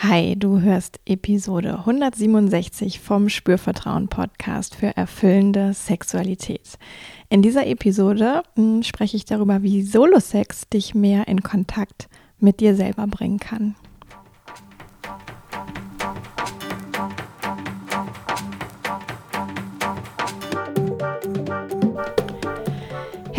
Hi, du hörst Episode 167 vom Spürvertrauen Podcast für erfüllende Sexualität. In dieser Episode hm, spreche ich darüber, wie Solo-Sex dich mehr in Kontakt mit dir selber bringen kann.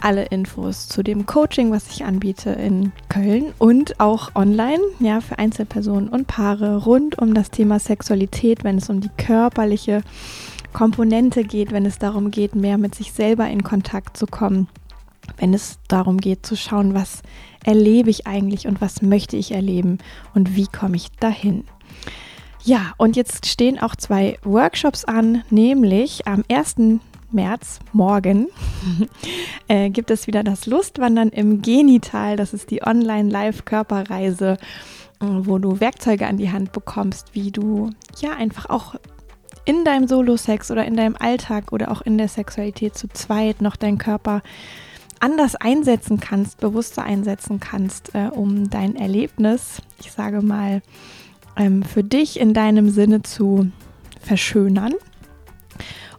alle Infos zu dem Coaching, was ich anbiete in Köln und auch online, ja, für Einzelpersonen und Paare rund um das Thema Sexualität, wenn es um die körperliche Komponente geht, wenn es darum geht, mehr mit sich selber in Kontakt zu kommen, wenn es darum geht zu schauen, was erlebe ich eigentlich und was möchte ich erleben und wie komme ich dahin. Ja, und jetzt stehen auch zwei Workshops an, nämlich am 1. März, morgen, äh, gibt es wieder das Lustwandern im Genital. Das ist die Online-Live-Körperreise, äh, wo du Werkzeuge an die Hand bekommst, wie du ja einfach auch in deinem Solo-Sex oder in deinem Alltag oder auch in der Sexualität zu zweit noch deinen Körper anders einsetzen kannst, bewusster einsetzen kannst, äh, um dein Erlebnis, ich sage mal, ähm, für dich in deinem Sinne zu verschönern.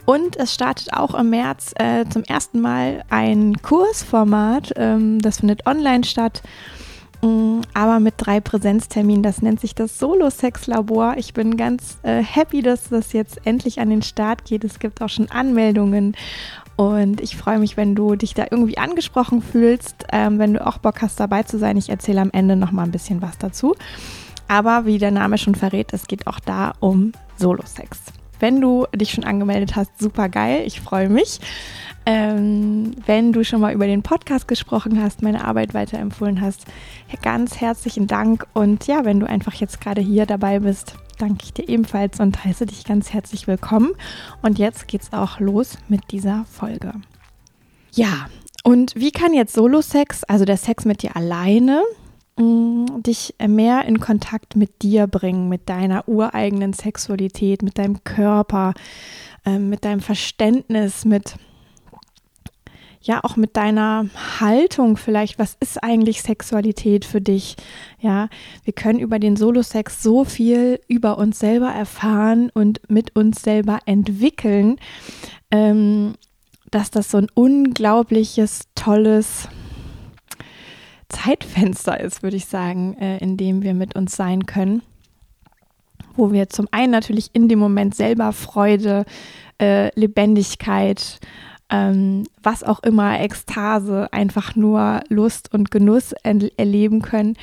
Und es startet auch im März äh, zum ersten Mal ein Kursformat. Ähm, das findet online statt, ähm, aber mit drei Präsenzterminen. Das nennt sich das Solo-Sex-Labor. Ich bin ganz äh, happy, dass das jetzt endlich an den Start geht. Es gibt auch schon Anmeldungen. Und ich freue mich, wenn du dich da irgendwie angesprochen fühlst, ähm, wenn du auch Bock hast, dabei zu sein. Ich erzähle am Ende noch mal ein bisschen was dazu. Aber wie der Name schon verrät, es geht auch da um Solo-Sex. Wenn du dich schon angemeldet hast, super geil, ich freue mich. Ähm, wenn du schon mal über den Podcast gesprochen hast, meine Arbeit weiterempfohlen hast, ganz herzlichen Dank. Und ja, wenn du einfach jetzt gerade hier dabei bist, danke ich dir ebenfalls und heiße dich ganz herzlich willkommen. Und jetzt geht's auch los mit dieser Folge. Ja, und wie kann jetzt Solo-Sex, also der Sex mit dir alleine, dich mehr in Kontakt mit dir bringen, mit deiner ureigenen Sexualität, mit deinem Körper, ähm, mit deinem Verständnis, mit ja auch mit deiner Haltung vielleicht, was ist eigentlich Sexualität für dich? Ja, wir können über den Solo-Sex so viel über uns selber erfahren und mit uns selber entwickeln, ähm, dass das so ein unglaubliches, tolles, Zeitfenster ist, würde ich sagen, äh, in dem wir mit uns sein können. Wo wir zum einen natürlich in dem Moment selber Freude, äh, Lebendigkeit, ähm, was auch immer, Ekstase, einfach nur Lust und Genuss erleben können.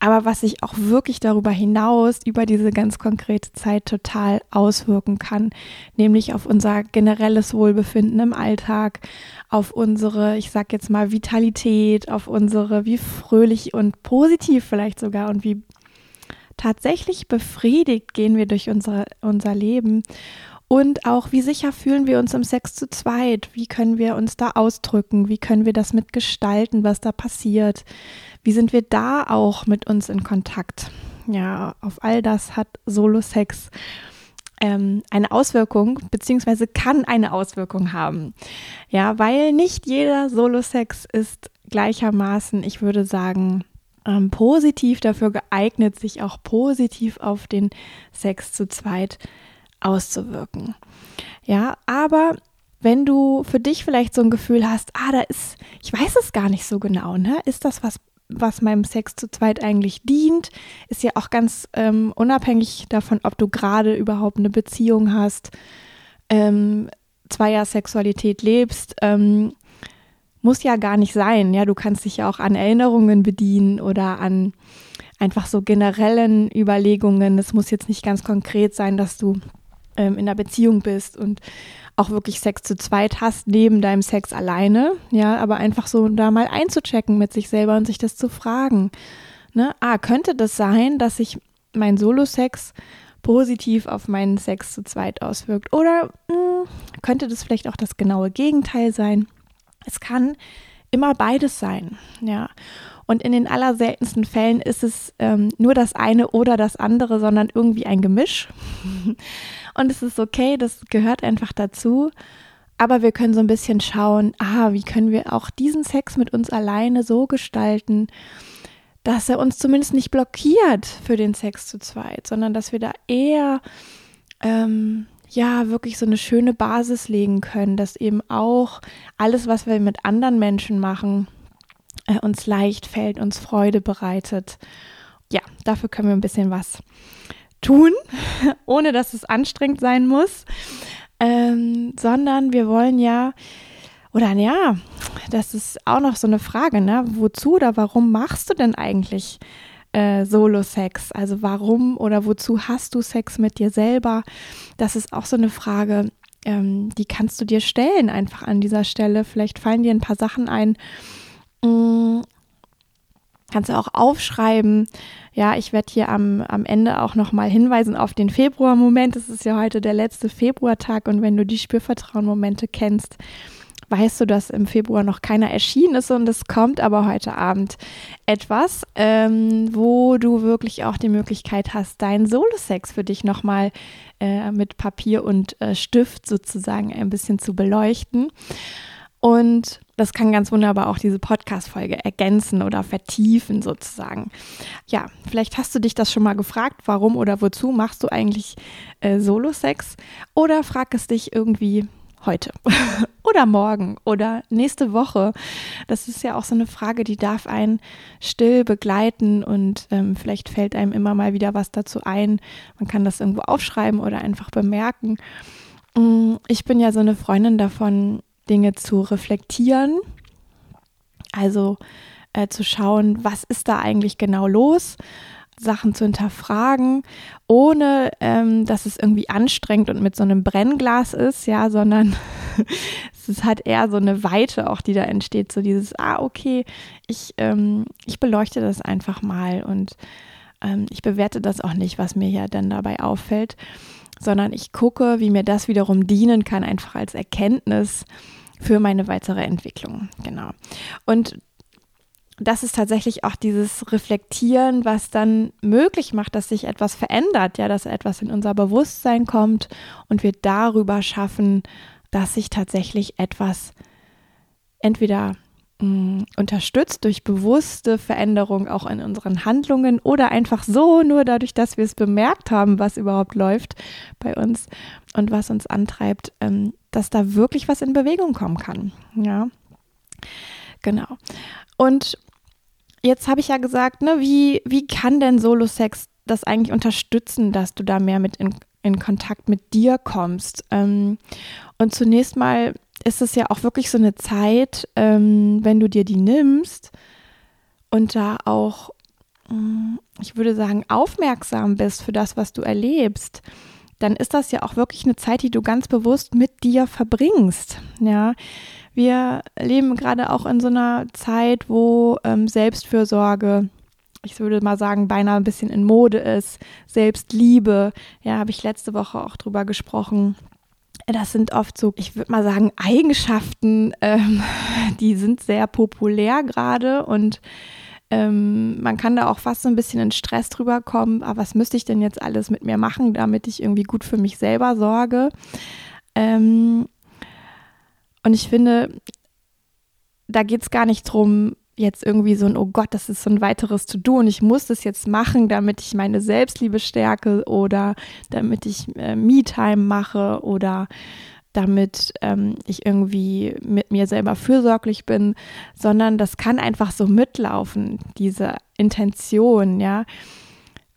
Aber was sich auch wirklich darüber hinaus, über diese ganz konkrete Zeit total auswirken kann, nämlich auf unser generelles Wohlbefinden im Alltag, auf unsere, ich sag jetzt mal, Vitalität, auf unsere, wie fröhlich und positiv vielleicht sogar und wie tatsächlich befriedigt gehen wir durch unsere, unser Leben und auch, wie sicher fühlen wir uns im Sex zu zweit? Wie können wir uns da ausdrücken? Wie können wir das mitgestalten, was da passiert? Wie sind wir da auch mit uns in Kontakt? Ja, auf all das hat Solo-Sex ähm, eine Auswirkung, beziehungsweise kann eine Auswirkung haben. Ja, weil nicht jeder Solo-Sex ist gleichermaßen, ich würde sagen, ähm, positiv dafür geeignet, sich auch positiv auf den Sex zu zweit auszuwirken. Ja, aber wenn du für dich vielleicht so ein Gefühl hast, ah, da ist, ich weiß es gar nicht so genau, ne? Ist das was, was meinem Sex zu zweit eigentlich dient? Ist ja auch ganz ähm, unabhängig davon, ob du gerade überhaupt eine Beziehung hast, ähm, zweier Sexualität lebst. Ähm, muss ja gar nicht sein. Ja, du kannst dich ja auch an Erinnerungen bedienen oder an einfach so generellen Überlegungen. Es muss jetzt nicht ganz konkret sein, dass du ähm, in einer Beziehung bist und auch wirklich Sex zu zweit hast, neben deinem Sex alleine, ja, aber einfach so da mal einzuchecken mit sich selber und sich das zu fragen. Ne? Ah, könnte das sein, dass ich mein Solo-Sex positiv auf meinen Sex zu zweit auswirkt. Oder mh, hm, könnte das vielleicht auch das genaue Gegenteil sein? Es kann immer beides sein, ja. Und in den allerseltensten Fällen ist es ähm, nur das eine oder das andere, sondern irgendwie ein Gemisch. Und es ist okay, das gehört einfach dazu. Aber wir können so ein bisschen schauen, ah, wie können wir auch diesen Sex mit uns alleine so gestalten, dass er uns zumindest nicht blockiert für den Sex zu zweit, sondern dass wir da eher ähm, ja wirklich so eine schöne Basis legen können, dass eben auch alles, was wir mit anderen Menschen machen, äh, uns leicht fällt, uns Freude bereitet. Ja, dafür können wir ein bisschen was tun, ohne dass es anstrengend sein muss, ähm, sondern wir wollen ja, oder ja, das ist auch noch so eine Frage, ne? Wozu oder warum machst du denn eigentlich äh, Solo-Sex? Also warum oder wozu hast du Sex mit dir selber? Das ist auch so eine Frage, ähm, die kannst du dir stellen einfach an dieser Stelle. Vielleicht fallen dir ein paar Sachen ein, kannst du auch aufschreiben. Ja, ich werde hier am, am Ende auch nochmal hinweisen auf den Februar-Moment. Es ist ja heute der letzte Februartag und wenn du die Spürvertrauen-Momente kennst, weißt du, dass im Februar noch keiner erschienen ist und es kommt aber heute Abend etwas, ähm, wo du wirklich auch die Möglichkeit hast, deinen Solo-Sex für dich nochmal äh, mit Papier und äh, Stift sozusagen ein bisschen zu beleuchten. Und das kann ganz wunderbar auch diese Podcast-Folge ergänzen oder vertiefen sozusagen. Ja, vielleicht hast du dich das schon mal gefragt, warum oder wozu machst du eigentlich äh, Solo-Sex? Oder frag es dich irgendwie heute oder morgen oder nächste Woche. Das ist ja auch so eine Frage, die darf einen still begleiten und ähm, vielleicht fällt einem immer mal wieder was dazu ein. Man kann das irgendwo aufschreiben oder einfach bemerken. Mm, ich bin ja so eine Freundin davon, Dinge zu reflektieren. Also äh, zu schauen, was ist da eigentlich genau los, Sachen zu hinterfragen, ohne ähm, dass es irgendwie anstrengend und mit so einem Brennglas ist, ja, sondern es halt eher so eine Weite auch, die da entsteht, so dieses, ah, okay, ich, ähm, ich beleuchte das einfach mal und ähm, ich bewerte das auch nicht, was mir ja dann dabei auffällt, sondern ich gucke, wie mir das wiederum dienen kann, einfach als Erkenntnis, für meine weitere Entwicklung. Genau. Und das ist tatsächlich auch dieses Reflektieren, was dann möglich macht, dass sich etwas verändert, ja, dass etwas in unser Bewusstsein kommt und wir darüber schaffen, dass sich tatsächlich etwas entweder unterstützt durch bewusste Veränderung auch in unseren Handlungen oder einfach so, nur dadurch, dass wir es bemerkt haben, was überhaupt läuft bei uns und was uns antreibt, ähm, dass da wirklich was in Bewegung kommen kann. Ja, genau. Und jetzt habe ich ja gesagt, ne, wie, wie kann denn Solo-Sex das eigentlich unterstützen, dass du da mehr mit in, in Kontakt mit dir kommst? Ähm, und zunächst mal ist es ja auch wirklich so eine Zeit, ähm, wenn du dir die nimmst und da auch, mm, ich würde sagen, aufmerksam bist für das, was du erlebst, dann ist das ja auch wirklich eine Zeit, die du ganz bewusst mit dir verbringst. Ja, wir leben gerade auch in so einer Zeit, wo ähm, Selbstfürsorge, ich würde mal sagen, beinahe ein bisschen in Mode ist. Selbstliebe, ja, habe ich letzte Woche auch drüber gesprochen. Das sind oft so, ich würde mal sagen, Eigenschaften, ähm, die sind sehr populär gerade und ähm, man kann da auch fast so ein bisschen in Stress drüber kommen. Aber was müsste ich denn jetzt alles mit mir machen, damit ich irgendwie gut für mich selber sorge? Ähm, und ich finde, da geht es gar nicht drum, jetzt irgendwie so ein, oh Gott, das ist so ein weiteres To-Do und ich muss das jetzt machen, damit ich meine Selbstliebe stärke oder damit ich äh, Me-Time mache oder damit ähm, ich irgendwie mit mir selber fürsorglich bin, sondern das kann einfach so mitlaufen, diese Intention, ja,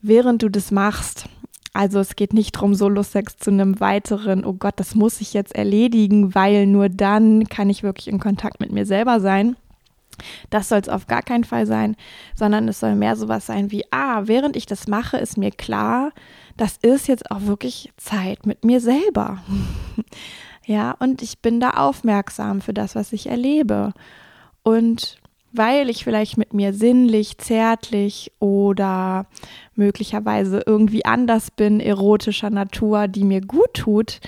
während du das machst. Also es geht nicht darum, Solo-Sex zu einem weiteren, oh Gott, das muss ich jetzt erledigen, weil nur dann kann ich wirklich in Kontakt mit mir selber sein. Das soll es auf gar keinen Fall sein, sondern es soll mehr sowas sein wie, ah, während ich das mache, ist mir klar, das ist jetzt auch wirklich Zeit mit mir selber. ja, und ich bin da aufmerksam für das, was ich erlebe. Und weil ich vielleicht mit mir sinnlich, zärtlich oder möglicherweise irgendwie anders bin, erotischer Natur, die mir gut tut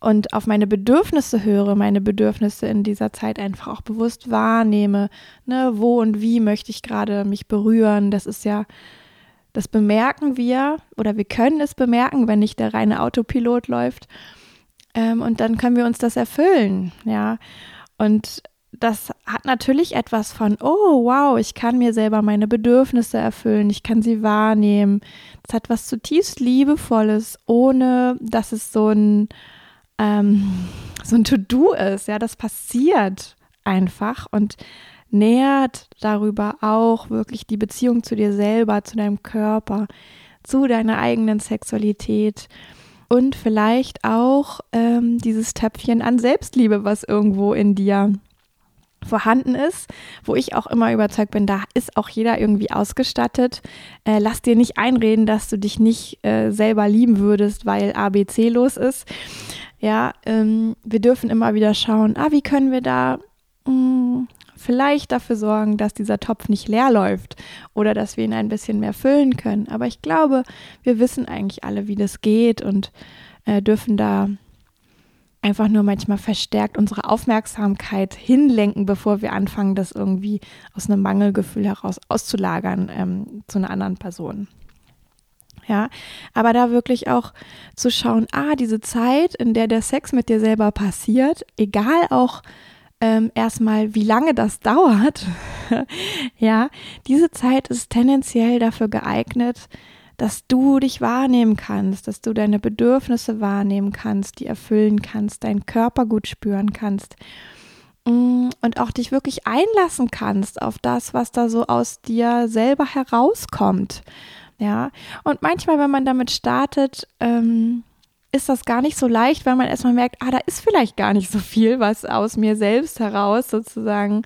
und auf meine Bedürfnisse höre, meine Bedürfnisse in dieser Zeit einfach auch bewusst wahrnehme, ne, wo und wie möchte ich gerade mich berühren, das ist ja das bemerken wir oder wir können es bemerken, wenn nicht der reine Autopilot läuft. Ähm, und dann können wir uns das erfüllen, ja. Und das hat natürlich etwas von, oh wow, ich kann mir selber meine Bedürfnisse erfüllen, ich kann sie wahrnehmen. Das hat was zutiefst Liebevolles, ohne dass es so ein, ähm, so ein To-Do ist. Ja, das passiert einfach und nährt darüber auch wirklich die Beziehung zu dir selber, zu deinem Körper, zu deiner eigenen Sexualität und vielleicht auch ähm, dieses Töpfchen an Selbstliebe, was irgendwo in dir vorhanden ist, wo ich auch immer überzeugt bin, da ist auch jeder irgendwie ausgestattet. Äh, lass dir nicht einreden, dass du dich nicht äh, selber lieben würdest, weil ABC los ist. Ja, ähm, wir dürfen immer wieder schauen, ah, wie können wir da mh, mm, vielleicht dafür sorgen, dass dieser Topf nicht leer läuft oder dass wir ihn ein bisschen mehr füllen können. Aber ich glaube, wir wissen eigentlich alle, wie das geht und äh, dürfen da einfach nur manchmal verstärkt unsere Aufmerksamkeit hinlenken, bevor wir anfangen, das irgendwie aus einem Mangelgefühl heraus auszulagern ähm, zu einer anderen Person. Ja, aber da wirklich auch zu schauen, ah, diese Zeit, in der der Sex mit dir selber passiert, egal auch ähm, erstmal, wie lange das dauert, ja, diese Zeit ist tendenziell dafür geeignet, dass du dich wahrnehmen kannst, dass du deine Bedürfnisse wahrnehmen kannst, die erfüllen kannst, deinen Körper gut spüren kannst mm, und auch dich wirklich einlassen kannst auf das, was da so aus dir selber herauskommt. Ja, und manchmal, wenn man damit startet, ähm, ist das gar nicht so leicht, weil man erstmal merkt, ah, da ist vielleicht gar nicht so viel, was aus mir selbst heraus sozusagen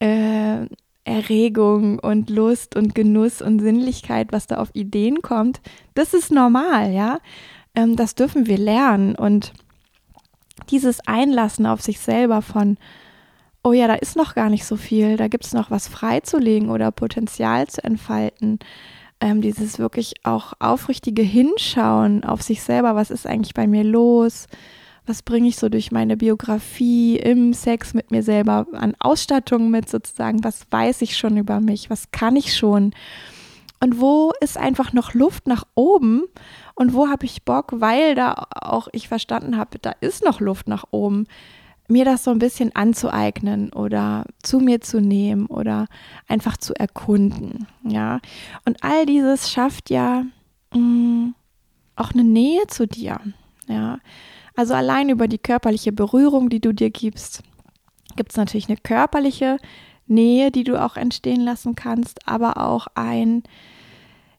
äh, Erregung und Lust und Genuss und Sinnlichkeit, was da auf Ideen kommt, das ist normal, ja. Ähm, das dürfen wir lernen und dieses Einlassen auf sich selber von, oh ja, da ist noch gar nicht so viel, da gibt es noch was freizulegen oder Potenzial zu entfalten. Ähm, dieses wirklich auch aufrichtige Hinschauen auf sich selber, was ist eigentlich bei mir los? was bringe ich so durch meine Biografie im Sex mit mir selber an Ausstattung mit sozusagen, was weiß ich schon über mich, was kann ich schon? Und wo ist einfach noch Luft nach oben? Und wo habe ich Bock, weil da auch ich verstanden habe, da ist noch Luft nach oben, mir das so ein bisschen anzueignen oder zu mir zu nehmen oder einfach zu erkunden, ja. Und all dieses schafft ja mh, mm, auch eine Nähe zu dir, ja. Also allein über die körperliche Berührung, die du dir gibst, gibt es natürlich eine körperliche Nähe, die du auch entstehen lassen kannst, aber auch ein,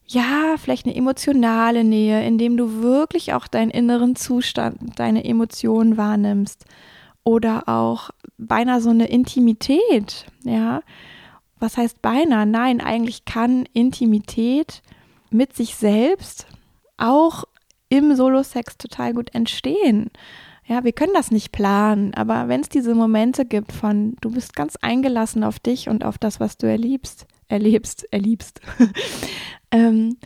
ja, vielleicht eine emotionale Nähe, indem du wirklich auch deinen inneren Zustand, deine Emotionen wahrnimmst. Oder auch beinahe so eine Intimität, ja. Was heißt beinahe? Nein, eigentlich kann Intimität mit sich selbst auch im Solo-Sex total gut entstehen. Ja, wir können das nicht planen, aber wenn es diese Momente gibt von, du bist ganz eingelassen auf dich und auf das, was du erlebst, erlebst, erliebst, ähm,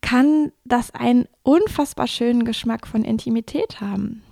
kann das einen unfassbar schönen Geschmack von Intimität haben.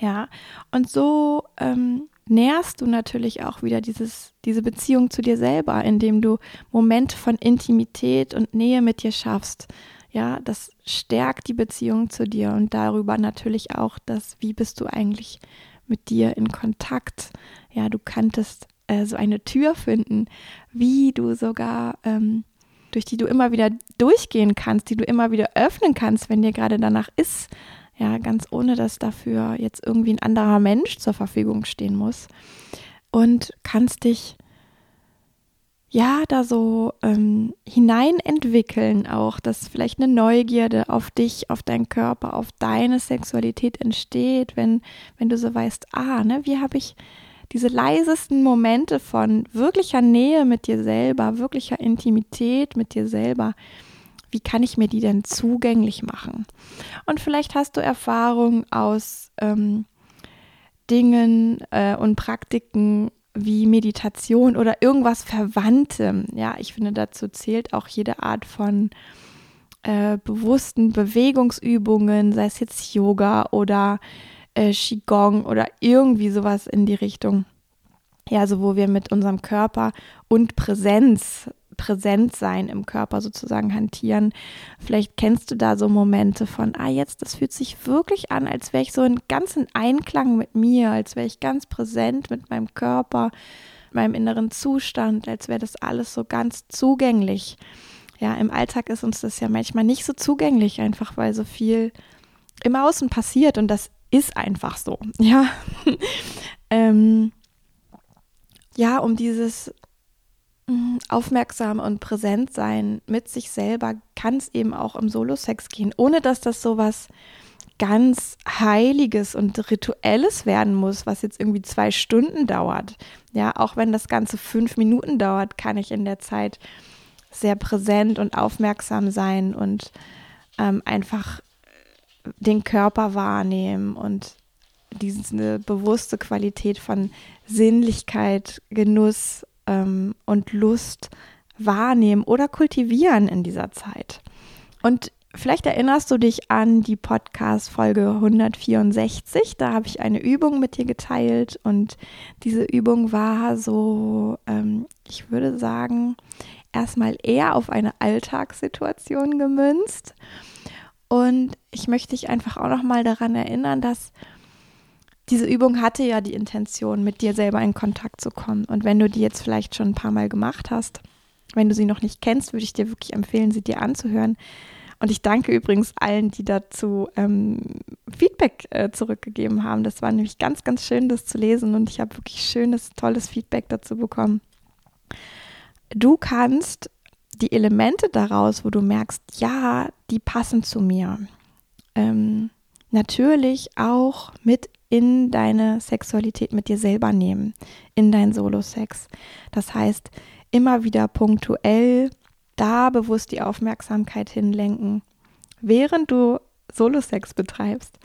Ja, und so ähm, nährst du natürlich auch wieder dieses, diese Beziehung zu dir selber, indem du Momente von Intimität und Nähe mit dir schaffst ja, das stärkt die Beziehung zu dir und darüber natürlich auch das, wie bist du eigentlich mit dir in Kontakt. Ja, du kanntest äh, so eine Tür finden, wie du sogar, ähm, durch die du immer wieder durchgehen kannst, die du immer wieder öffnen kannst, wenn dir gerade danach ist. Ja, ganz ohne, dass dafür jetzt irgendwie ein anderer Mensch zur Verfügung stehen muss. Und kannst dich ja, da so ähm, hineinentwickeln auch, dass vielleicht eine Neugierde auf dich, auf deinen Körper, auf deine Sexualität entsteht, wenn, wenn du so weißt, ah, ne, wie habe ich diese leisesten Momente von wirklicher Nähe mit dir selber, wirklicher Intimität mit dir selber, wie kann ich mir die denn zugänglich machen? Und vielleicht hast du Erfahrung aus ähm, Dingen äh, und Praktiken, wie Meditation oder irgendwas Verwandtem. Ja, ich finde, dazu zählt auch jede Art von äh, bewussten Bewegungsübungen, sei es jetzt Yoga oder äh, Qigong oder irgendwie sowas in die Richtung. Ja, so wo wir mit unserem Körper und Präsenz präsent sein im Körper sozusagen hantieren. Vielleicht kennst du da so Momente von, ah, jetzt, das fühlt sich wirklich an, als wäre ich so in ganzen Einklang mit mir, als wäre ich ganz präsent mit meinem Körper, meinem inneren Zustand, als wäre das alles so ganz zugänglich. Ja, im Alltag ist uns das ja manchmal nicht so zugänglich, einfach weil so viel im Außen passiert und das ist einfach so. Ja, ähm, ja, um dieses aufmerksam und präsent sein mit sich selber kann es eben auch im Solo-Sex gehen, ohne dass das so was ganz Heiliges und Rituelles werden muss, was jetzt irgendwie zwei Stunden dauert. Ja, auch wenn das Ganze fünf Minuten dauert, kann ich in der Zeit sehr präsent und aufmerksam sein und ähm, einfach den Körper wahrnehmen und diese bewusste Qualität von Sinnlichkeit, Genuss ähm, und Lust wahrnehmen oder kultivieren in dieser Zeit. Und vielleicht erinnerst du dich an die Podcast-Folge 164. Da habe ich eine Übung mit dir geteilt und diese Übung war so, ähm, ich würde sagen, erstmal eher auf eine Alltagssituation gemünzt. Und ich möchte dich einfach auch noch mal daran erinnern, dass diese Übung hatte ja die Intention, mit dir selber in Kontakt zu kommen. Und wenn du die jetzt vielleicht schon ein paar Mal gemacht hast, wenn du sie noch nicht kennst, würde ich dir wirklich empfehlen, sie dir anzuhören. Und ich danke übrigens allen, die dazu ähm, Feedback äh, zurückgegeben haben. Das war nämlich ganz, ganz schön, das zu lesen. Und ich habe wirklich schönes, tolles Feedback dazu bekommen. Du kannst die Elemente daraus, wo du merkst, ja, die passen zu mir. Ähm, natürlich auch mit in deine Sexualität mit dir selber nehmen, in dein Solo-Sex. Das heißt, immer wieder punktuell da bewusst die Aufmerksamkeit hinlenken, während du Solo-Sex betreibst,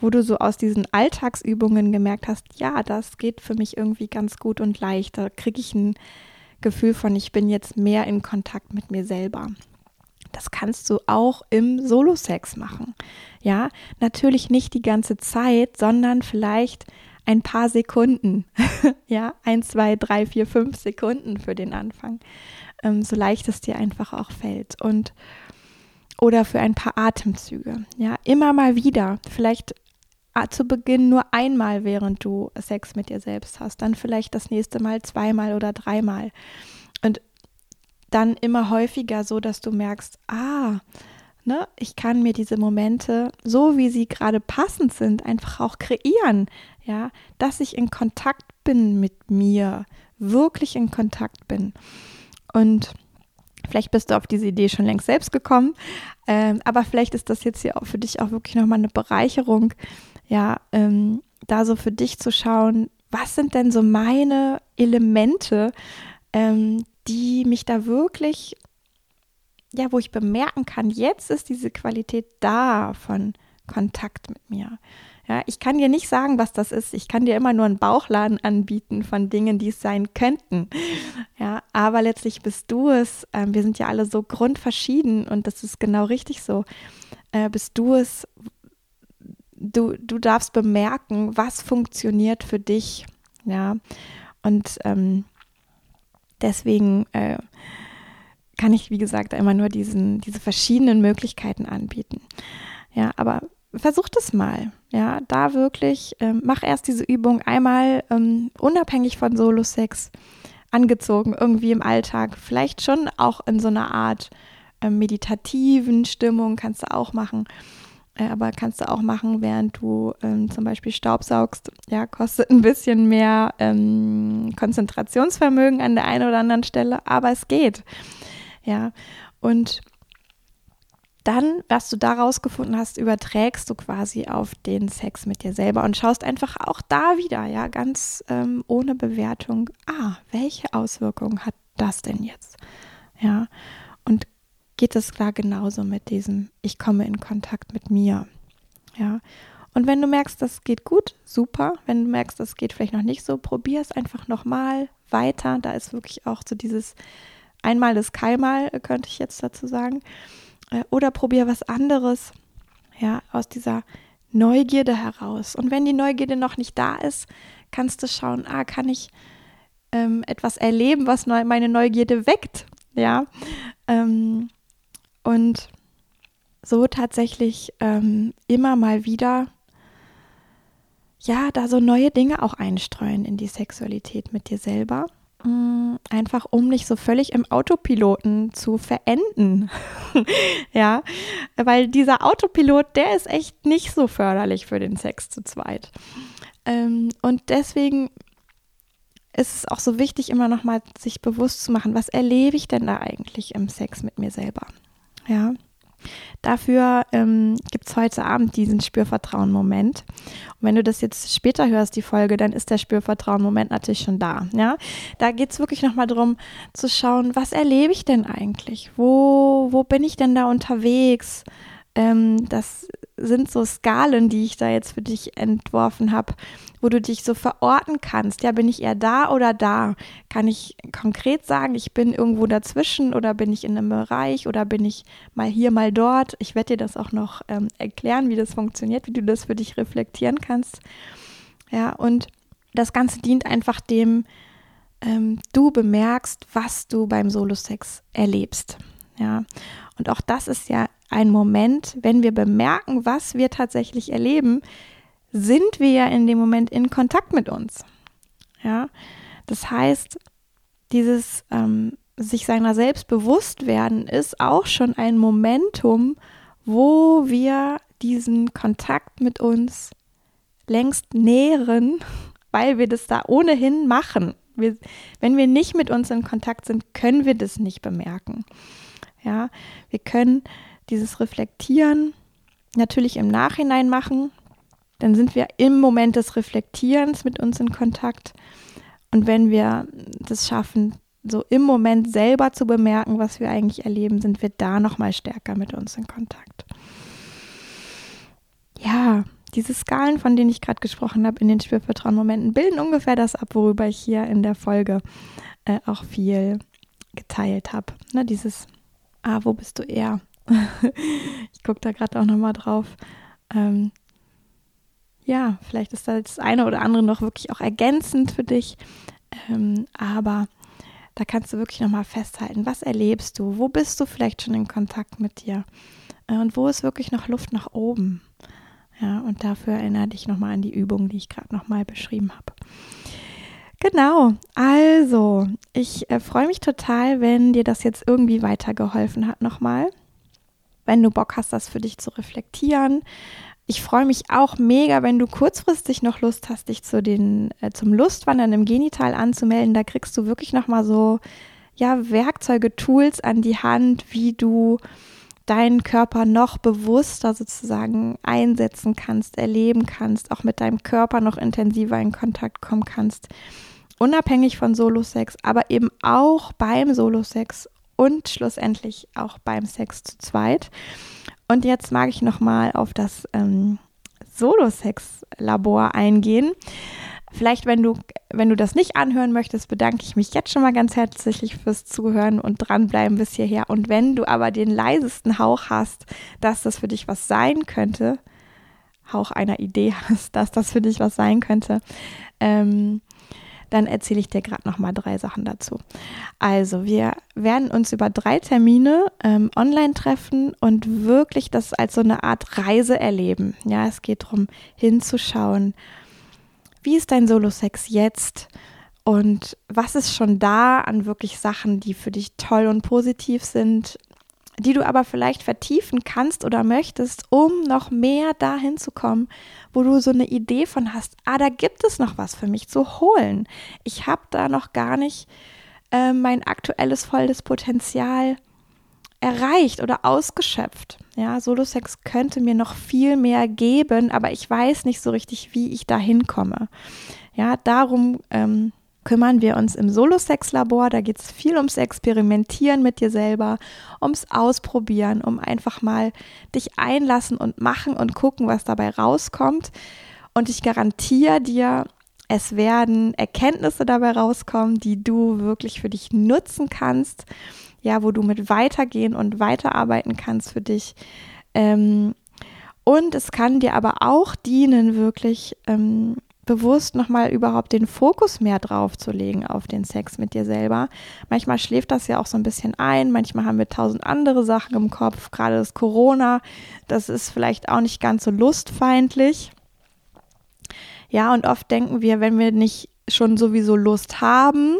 wo du so aus diesen Alltagsübungen gemerkt hast, ja, das geht für mich irgendwie ganz gut und leicht. Da kriege ich ein Gefühl von, ich bin jetzt mehr in Kontakt mit mir selber. Das kannst du auch im Solo-Sex machen. Ja, natürlich nicht die ganze Zeit, sondern vielleicht ein paar Sekunden. ja, ein, zwei, drei, vier, fünf Sekunden für den Anfang. Ähm, so leicht es dir einfach auch fällt. Und oder für ein paar Atemzüge. Ja, immer mal wieder. Vielleicht ah, zu Beginn nur einmal, während du Sex mit dir selbst hast. Dann vielleicht das nächste Mal zweimal oder dreimal. Und dann immer häufiger so, dass du merkst, ah, ne, ich kann mir diese Momente, so wie sie gerade passend sind, einfach auch kreieren, ja, dass ich in Kontakt bin mit mir, wirklich in Kontakt bin. Und Vielleicht bist du auf diese Idee schon längst selbst gekommen, ähm, aber vielleicht ist das jetzt hier auch für dich auch wirklich nochmal eine Bereicherung, ja, ähm, da so für dich zu schauen, was sind denn so meine Elemente, ähm, die mich da wirklich, ja, wo ich bemerken kann, jetzt ist diese Qualität da von Kontakt mit mir. Ja, ich kann dir nicht sagen, was das ist. Ich kann dir immer nur einen Bauchladen anbieten von Dingen, die es sein könnten. Ja, aber letztlich bist du es. Äh, wir sind ja alle so grundverschieden und das ist genau richtig so. Äh, bist du es. Du, du darfst bemerken, was funktioniert für dich. Ja, und ähm, Deswegen äh, kann ich, wie gesagt, immer nur diesen, diese verschiedenen Möglichkeiten anbieten. Ja, aber versuch das mal. Ja, da wirklich, ähm, mach erst diese Übung einmal ähm, unabhängig von Solo-Sex angezogen, irgendwie im Alltag. Vielleicht schon auch in so einer Art äh, meditativen Stimmung kannst du auch machen. Äh, aber kannst du auch machen, während du ähm, zum Beispiel Staubsaugst. Ja, kostet ein bisschen mehr ähm, Konzentrationsvermögen an der einen oder anderen Stelle, aber es geht. Ja, und dann, was du da rausgefunden hast, überträgst du quasi auf den Sex mit dir selber und schaust einfach auch da wieder, ja, ganz ähm, ohne Bewertung, ah, welche Auswirkungen hat das denn jetzt? Ja, und geht es klar genauso mit diesem, ich komme in Kontakt mit mir. Ja. Und wenn du merkst, das geht gut, super. Wenn du merkst, das geht vielleicht noch nicht so, probier es einfach nochmal weiter. Da ist wirklich auch so dieses einmal das Keimal, könnte ich jetzt dazu sagen. Äh, oder probier was anderes, ja, aus dieser Neugierde heraus. Und wenn die Neugierde noch nicht da ist, kannst du schauen, ah, kann ich ähm, etwas erleben, was meine Neugierde weckt, ja. Ähm, und so tatsächlich ähm, immer mal wieder, ja, da so neue Dinge auch einstreuen in die Sexualität mit dir selber. Mm, einfach um nicht so völlig im Autopiloten zu verenden. ja, weil dieser Autopilot, der ist echt nicht so förderlich für den Sex zu zweit. Ähm, und deswegen ist es auch so wichtig, immer noch mal sich bewusst zu machen, was erlebe ich denn da eigentlich im Sex mit mir selber? Ja. Dafür ähm, gibt es heute Abend diesen Spürvertrauen-Moment. Und wenn du das jetzt später hörst, die Folge, dann ist der Spürvertrauen-Moment natürlich schon da. Ja? Da geht es wirklich nochmal darum zu schauen, was erlebe ich denn eigentlich? Wo, wo bin ich denn da unterwegs? Ähm, das sind so Skalen, die ich da jetzt für dich entworfen habe, wo du dich so verorten kannst. Ja, bin ich eher da oder da? Kann ich konkret sagen, ich bin irgendwo dazwischen oder bin ich in einem Bereich oder bin ich mal hier, mal dort? Ich werde dir das auch noch ähm, erklären, wie das funktioniert, wie du das für dich reflektieren kannst. Ja, und das Ganze dient einfach dem, ähm, du bemerkst, was du beim Solo-Sex erlebst. Ja, und auch das ist ja ein Moment, wenn wir bemerken, was wir tatsächlich erleben, sind wir ja in dem Moment in Kontakt mit uns. Ja, das heißt, dieses ähm, sich seiner selbst bewusst werden ist auch schon ein Momentum, wo wir diesen Kontakt mit uns längst nähren, weil wir das da ohnehin machen. Wir, wenn wir nicht mit uns in Kontakt sind, können wir das nicht bemerken. Ja, wir können dieses Reflektieren natürlich im Nachhinein machen. Dann sind wir im Moment des Reflektierens mit uns in Kontakt. Und wenn wir das schaffen, so im Moment selber zu bemerken, was wir eigentlich erleben, sind wir da nochmal stärker mit uns in Kontakt. Ja, diese Skalen, von denen ich gerade gesprochen habe in den Spürvertrauen-Momenten, bilden ungefähr das ab, worüber ich hier in der Folge äh, auch viel geteilt habe. Ne, dieses, ah, wo bist du eher? ich gucke da gerade auch nochmal drauf. Ähm, ja, vielleicht ist da das eine oder andere noch wirklich auch ergänzend für dich. Ähm, aber da kannst du wirklich nochmal festhalten, was erlebst du? Wo bist du vielleicht schon in Kontakt mit dir? Äh, und wo ist wirklich noch Luft nach oben? Ja, und dafür erinnere dich nochmal an die Übung, die ich gerade nochmal beschrieben habe. Genau, also ich äh, freue mich total, wenn dir das jetzt irgendwie weitergeholfen hat nochmal wenn du Bock hast, das für dich zu reflektieren. Ich freue mich auch mega, wenn du kurzfristig noch Lust hast, dich zu den, äh, zum Lustwandern im Genital anzumelden. Da kriegst du wirklich nochmal so, ja, Werkzeuge, Tools an die Hand, wie du deinen Körper noch bewusster sozusagen einsetzen kannst, erleben kannst, auch mit deinem Körper noch intensiver in Kontakt kommen kannst. Unabhängig von Solo-Sex, aber eben auch beim Solo-Sex und schlussendlich auch beim Sex zu zweit. Und jetzt mag ich nochmal auf das ähm, Solo-Sex-Labor eingehen. Vielleicht, wenn du, wenn du das nicht anhören möchtest, bedanke ich mich jetzt schon mal ganz herzlich fürs Zuhören und dranbleiben bis hierher. Und wenn du aber den leisesten Hauch hast, dass das für dich was sein könnte, Hauch einer Idee hast, dass das für dich was sein könnte, ähm, dann erzähle ich dir gerade noch mal drei Sachen dazu. Also wir werden uns über drei Termine ähm, online treffen und wirklich das als so eine Art Reise erleben. Ja, es geht darum, hinzuschauen, wie ist dein Solo-Sex jetzt? Und was ist schon da an wirklich Sachen, die für dich toll und positiv sind? die du aber vielleicht vertiefen kannst oder möchtest, um noch mehr dahin zu kommen, wo du so eine Idee von hast, ah, da gibt es noch was für mich zu holen. Ich habe da noch gar nicht äh, mein aktuelles volles Potenzial erreicht oder ausgeschöpft. Ja, Solo-Sex könnte mir noch viel mehr geben, aber ich weiß nicht so richtig, wie ich da hinkomme. Ja, darum ähm, kümmern wir uns im Solo-Sex-Labor. Da geht es viel ums Experimentieren mit dir selber, ums Ausprobieren, um einfach mal dich einlassen und machen und gucken, was dabei rauskommt. Und ich garantiere dir, es werden Erkenntnisse dabei rauskommen, die du wirklich für dich nutzen kannst, ja, wo du mit weitergehen und weiterarbeiten kannst für dich. Ähm, und es kann dir aber auch dienen, wirklich ähm, bewusst nochmal überhaupt den Fokus mehr drauf zu legen auf den Sex mit dir selber. Manchmal schläft das ja auch so ein bisschen ein, manchmal haben wir tausend andere Sachen im Kopf, gerade das Corona, das ist vielleicht auch nicht ganz so lustfeindlich. Ja, und oft denken wir, wenn wir nicht schon sowieso Lust haben,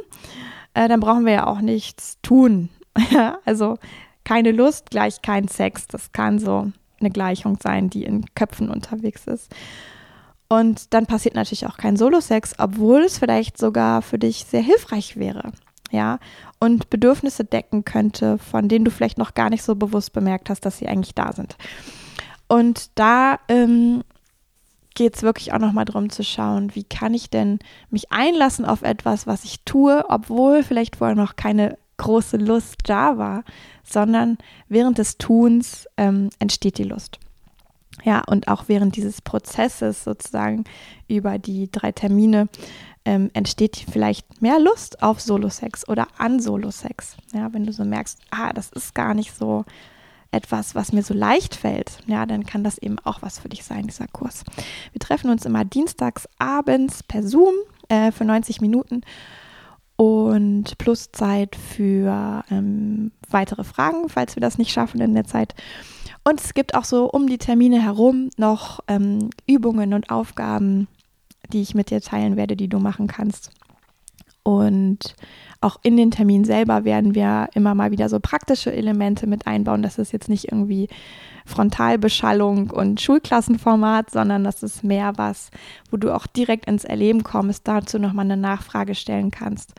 äh, dann brauchen wir ja auch nichts tun. also keine Lust gleich kein Sex. Das kann so eine Gleichung sein, die in Köpfen unterwegs ist. Und dann passiert natürlich auch kein Solo-Sex, obwohl es vielleicht sogar für dich sehr hilfreich wäre. Ja, und Bedürfnisse decken könnte, von denen du vielleicht noch gar nicht so bewusst bemerkt hast, dass sie eigentlich da sind. Und da ähm, geht es wirklich auch nochmal darum zu schauen, wie kann ich denn mich einlassen auf etwas, was ich tue, obwohl vielleicht vorher noch keine große Lust da war, sondern während des Tuns ähm, entsteht die Lust. Ja, und auch während dieses Prozesses sozusagen über die drei Termine ähm, entsteht vielleicht mehr Lust auf Solo-Sex oder an Solo-Sex. Ja, wenn du so merkst, ah, das ist gar nicht so etwas, was mir so leicht fällt, ja, dann kann das eben auch was für dich sein, dieser Kurs. Wir treffen uns immer dienstags abends per Zoom äh, für 90 Minuten und plus Zeit für ähm, weitere Fragen, falls wir das nicht schaffen in der Zeit. Und es gibt auch so um die Termine herum noch ähm, Übungen und Aufgaben, die ich mit dir teilen werde, die du machen kannst. Und auch in den Termin selber werden wir immer mal wieder so praktische Elemente mit einbauen. Das ist jetzt nicht irgendwie Frontalbeschallung und Schulklassenformat, sondern das ist mehr was, wo du auch direkt ins Erleben kommst, dazu nochmal eine Nachfrage stellen kannst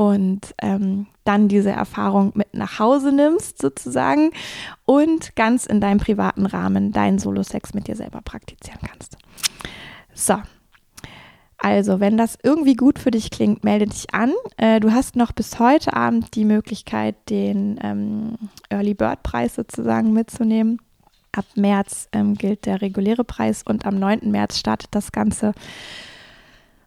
und ähm, dann diese Erfahrung mit nach Hause nimmst sozusagen und ganz in deinem privaten Rahmen deinen Solo-Sex mit dir selber praktizieren kannst. So, also, wenn das irgendwie gut für dich klingt, melde dich an. Äh, du hast noch bis heute Abend die Möglichkeit, den ähm, Early Bird Preis sozusagen mitzunehmen. Ab März ähm, gilt der reguläre Preis und am 9. März startet das Ganze.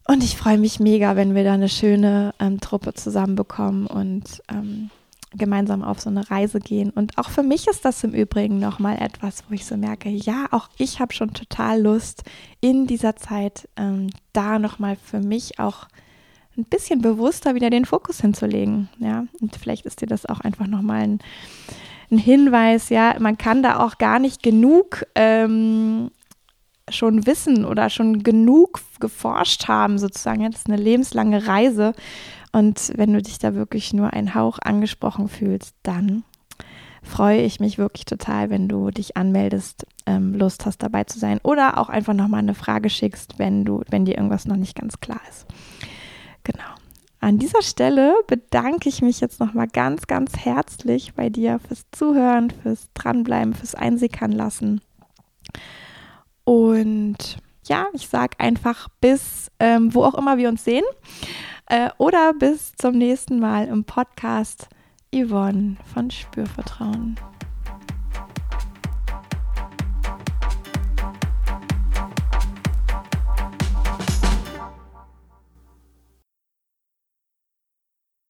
Und ich freue mich mega, wenn wir da eine schöne ähm, Truppe zusammenbekommen und ähm, gemeinsam auf so eine Reise gehen. Und auch für mich ist das im Übrigen nochmal etwas, wo ich so merke, ja, auch ich habe schon total Lust, in dieser Zeit ähm, da nochmal für mich auch ein bisschen bewusster wieder den Fokus hinzulegen. Ja, und vielleicht ist dir das auch einfach nochmal ein ein Hinweis, ja, man kann da auch gar nicht genug ähm, schon wissen oder schon genug geforscht haben, sozusagen. Das ist eine lebenslange Reise. Und wenn du dich da wirklich nur ein Hauch angesprochen fühlst, dann freue ich mich wirklich total, wenn du dich anmeldest, ähm, Lust hast dabei zu sein oder auch einfach nochmal eine Frage schickst, wenn du, wenn dir irgendwas noch nicht ganz klar ist. Genau. An dieser Stelle bedanke ich mich jetzt nochmal ganz, ganz herzlich bei dir fürs Zuhören, fürs Dranbleiben, fürs Einsickern lassen. Und ja, ich sage einfach bis, ähm, wo auch immer wir uns sehen. Äh, oder bis zum nächsten Mal im Podcast Yvonne von Spürvertrauen.